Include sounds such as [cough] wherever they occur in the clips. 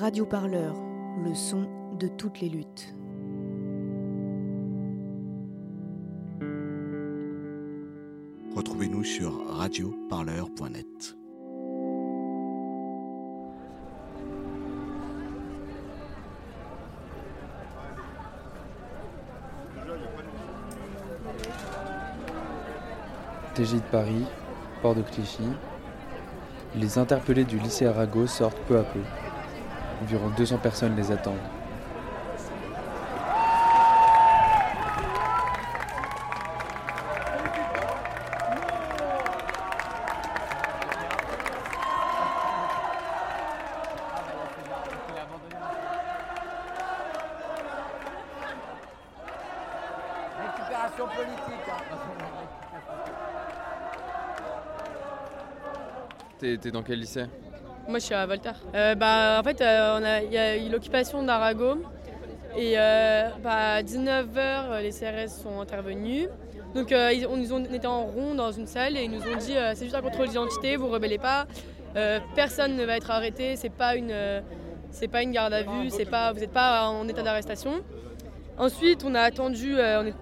Radio Parleur, le son de toutes les luttes. Retrouvez-nous sur radioparleur.net. TJ de Paris, port de Clichy. Les interpellés du lycée Arago sortent peu à peu. Environ 200 personnes les attendent. Récupération politique. hein. T'es dans quel lycée? Moi, je suis à Voltaire. Euh, bah, en fait, euh, il y a eu l'occupation d'Arago. Et euh, bah, à 19h, les CRS sont intervenus. Donc, ils, on, ont, on était en rond dans une salle et ils nous ont dit c'est juste un contrôle d'identité, vous rebellez pas. Personne ne va être arrêté. C'est pas une, pas une garde à vue. Pas, vous n'êtes pas en état d'arrestation. Ensuite, on a attendu,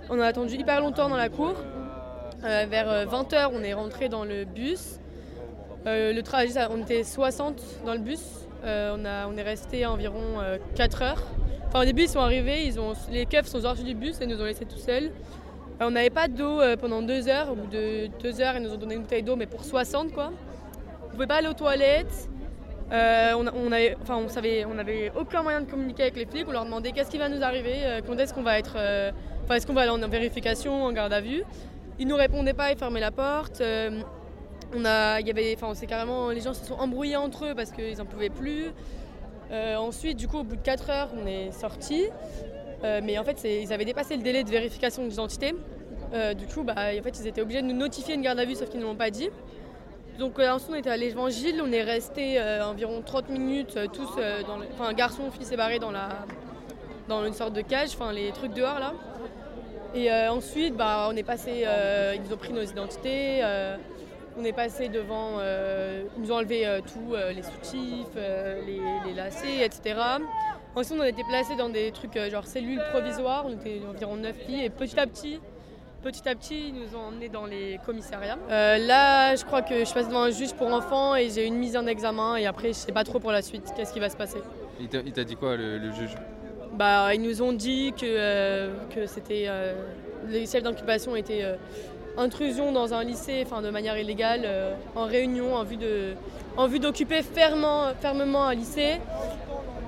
on, a attendu hyper longtemps dans la cour. Vers 20h, on est rentré dans le bus. Euh, le trajet, on était 60 dans le bus. Euh, on, a, on est resté environ 4 heures. Enfin, au début, ils sont arrivés, ils ont, les keufs sont sortis du bus et nous ont laissés tout seuls. Euh, on n'avait pas d'eau euh, pendant 2 heures. Au bout de 2 heures, ils nous ont donné une bouteille d'eau, mais pour 60 quoi. On pouvait pas aller aux toilettes. Euh, on, on avait, enfin, on on aucun moyen de communiquer avec les flics. On leur demandait qu'est-ce qui va nous arriver, euh, quand est-ce qu'on va être, euh, enfin, est-ce qu'on va aller en vérification, en garde à vue? Ils nous répondaient pas, ils fermaient la porte. On a, y avait, enfin, c'est carrément, les gens se sont embrouillés entre eux parce qu'ils n'en pouvaient plus. Euh, ensuite, du coup, au bout de 4 heures, on est sortis. Euh, mais en fait, ils avaient dépassé le délai de vérification d'identité. Euh, du coup, bah, en fait, ils étaient obligés de nous notifier une garde à vue, sauf qu'ils ne l'ont pas dit. Donc euh, ensuite, on était à l'Évangile, on est resté environ 30 minutes, tous, dans le- enfin, garçon, fille séparés dans, la, dans une sorte de cage, enfin, les trucs dehors là. Et ensuite, bah, on est passé, ils ont pris nos identités. On est passé devant, euh, ils nous ont enlevé euh, tout, euh, les soutifs, euh, les, les lacets, etc. Ensuite, on a été placés dans des trucs genre cellules provisoires, on était environ 9 filles, et petit à petit, petit à petit, ils nous ont emmenés dans les commissariats. Là, je crois que je passe devant un juge pour enfants et j'ai une mise en examen, et après, je sais pas trop pour la suite, qu'est-ce qui va se passer. Il t'a dit quoi le, le juge? Bah, ils nous ont dit que, que c'était les chefs d'occupation étaient intrusion dans un lycée, enfin de manière illégale, euh, en réunion en vue de, en vue d'occuper fermement, fermement un lycée.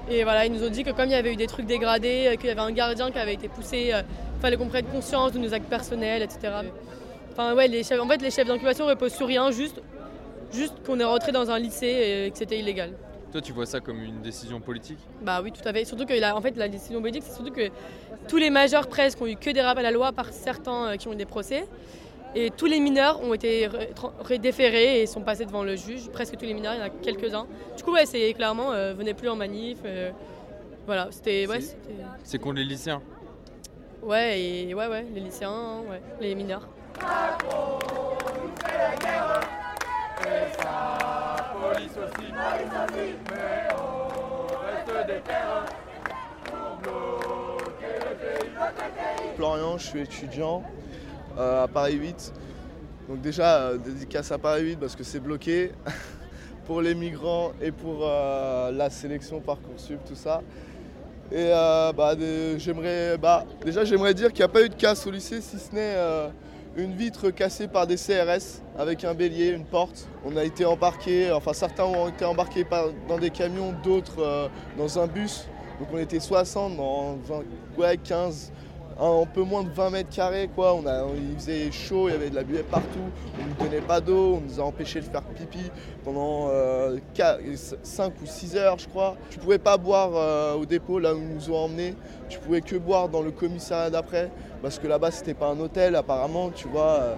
Et voilà, ils nous ont dit que comme il y avait eu des trucs dégradés, euh, qu'il y avait un gardien qui avait été poussé, il fallait qu'on prenne conscience de nos actes personnels, etc. Enfin ouais, les chefs, en fait les chefs d'occupation reposent sur rien, juste, juste qu'on est rentré dans un lycée et que c'était illégal. Toi, tu vois ça comme une décision politique? Bah oui, tout à fait. Surtout que la, en fait, la décision politique, c'est surtout que tous les majeurs presque ont eu que des rappels à la loi par certains euh, qui ont eu des procès. Et tous les mineurs ont été déférés et sont passés devant le juge. Presque tous les mineurs, il y en a quelques-uns. Du coup, ouais, c'est clairement, euh, venez plus en manif. euh, voilà, c'était. Ouais, C'est- contre les lycéens. ouais, et ouais, ouais, les lycéens, ouais, les mineurs. Florian, je suis étudiant à Paris 8. Donc déjà, euh, dédicace à Paris 8 parce que c'est bloqué [laughs] pour les migrants et pour euh, la sélection Parcoursup, tout ça. Et euh, bah, j'aimerais, bah, déjà, j'aimerais dire qu'il n'y a pas eu de casse au lycée, si ce n'est une vitre cassée par des CRS avec un bélier, une porte. On a été embarqués, enfin certains ont été embarqués dans des camions, d'autres dans un bus. Donc on était 60 dans 20, ouais, 15, un, peu moins de 20 mètres carrés quoi. On a, il faisait chaud, il y avait de la buée partout, on ne nous donnait pas d'eau, on nous a empêché de faire pipi pendant 5 ou 6 heures je crois. Tu pouvais pas boire euh, au dépôt là où ils nous ont emmenés, tu pouvais que boire dans le commissariat d'après parce que là-bas c'était pas un hôtel apparemment, tu vois.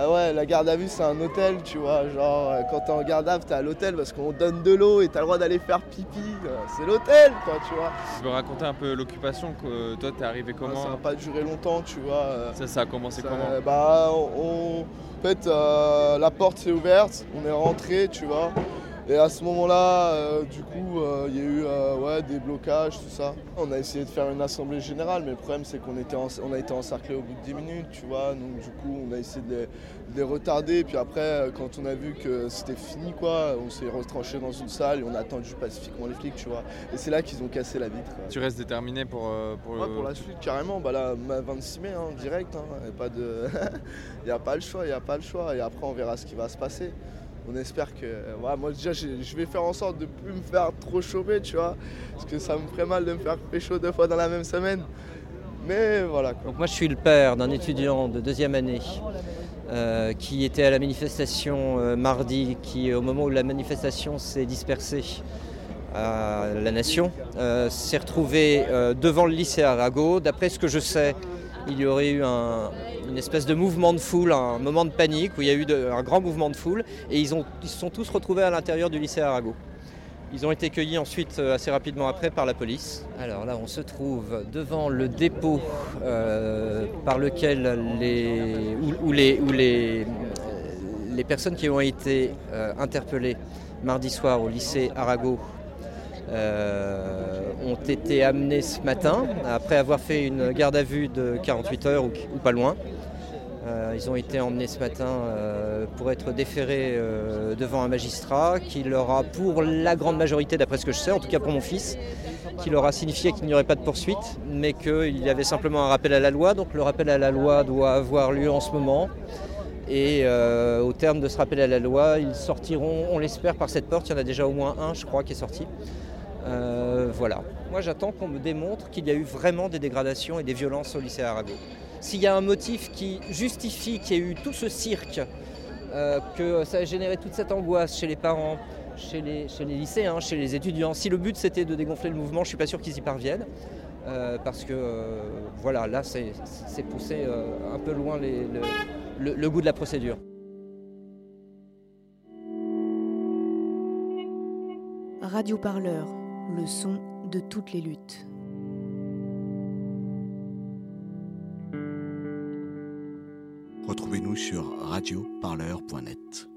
Ah ouais, la garde à vue c'est un hôtel, tu vois. Genre, euh, quand t'es en garde à vue, t'es à l'hôtel parce qu'on donne de l'eau et t'as le droit d'aller faire pipi. euh, C'est l'hôtel, quoi, tu vois. Tu veux raconter un peu l'occupation que euh, toi, t'es arrivé comment ça n'a pas duré longtemps, tu vois. ça, ça a commencé ça- comment Bah, on, on- en fait, euh, la porte s'est ouverte, on est rentré, tu vois. Et à ce moment-là, euh, du coup, euh, il y a eu euh, ouais, des blocages, tout ça. On a essayé de faire une assemblée générale, mais le problème c'est qu'on était en- on a été encerclés au bout de 10 minutes, tu vois. Donc du coup, on a essayé de les, de les retarder. Puis après, quand on a vu que c'était fini, quoi, on s'est retranché dans une salle et on a attendu pacifiquement les flics, tu vois. Et c'est là qu'ils ont cassé la vitre. Tu restes déterminé pour, pour, Ouais, pour la suite, carrément, bah là, ma 26 mai, hein, direct, il n'y a, pas de... [laughs] a pas le choix, il n'y a pas le choix. Et après, on verra ce qui va se passer. On espère que... voilà, moi, déjà, je vais faire en sorte de ne plus me faire trop chômer, tu vois. Parce que ça me ferait mal de me faire pécho deux fois dans la même semaine. Mais voilà. Donc moi je suis le père d'un étudiant de deuxième année euh, qui était à la manifestation euh, mardi, qui au moment où la manifestation s'est dispersée à la Nation, euh, s'est retrouvé euh, devant le lycée Arago. D'après ce que je sais, il y aurait eu un- une espèce de mouvement de foule, un moment de panique où il y a eu un grand mouvement de foule et ils, se sont tous retrouvés à l'intérieur du lycée Arago. Ils ont été cueillis ensuite euh, assez rapidement après par la police. Alors là, on se trouve devant le dépôt euh, par lequel euh, les personnes qui ont été interpellées mardi soir au lycée Arago euh, ont été amenées ce matin après avoir fait une garde à vue de 48 heures ou, pas loin. Euh, ils ont été emmenés ce matin euh, pour être déférés devant un magistrat qui leur a, pour la grande majorité, d'après ce que je sais, en tout cas pour mon fils, qui leur a signifié qu'il n'y aurait pas de poursuite, mais qu'il y avait simplement un rappel à la loi. Donc le rappel à la loi doit avoir lieu en ce moment. Et au terme de ce rappel à la loi, ils sortiront, on l'espère, par cette porte. Il y en a déjà au moins un, je crois, qui est sorti. Euh, voilà. Moi, j'attends qu'on me démontre qu'il y a eu vraiment des dégradations et des violences au lycée Arago. S'il y a un motif qui justifie qu'il y ait eu tout ce cirque, euh, que ça a généré toute cette angoisse chez les parents, chez les, chez lycéens, chez les étudiants, si le but c'était de dégonfler le mouvement, je ne suis pas sûr qu'ils y parviennent. euh, parce que voilà, là c'est euh, un peu loin le- le goût de la procédure. Radio Parleur, le son de toutes les luttes. Retrouvez-nous sur radioparleur.net.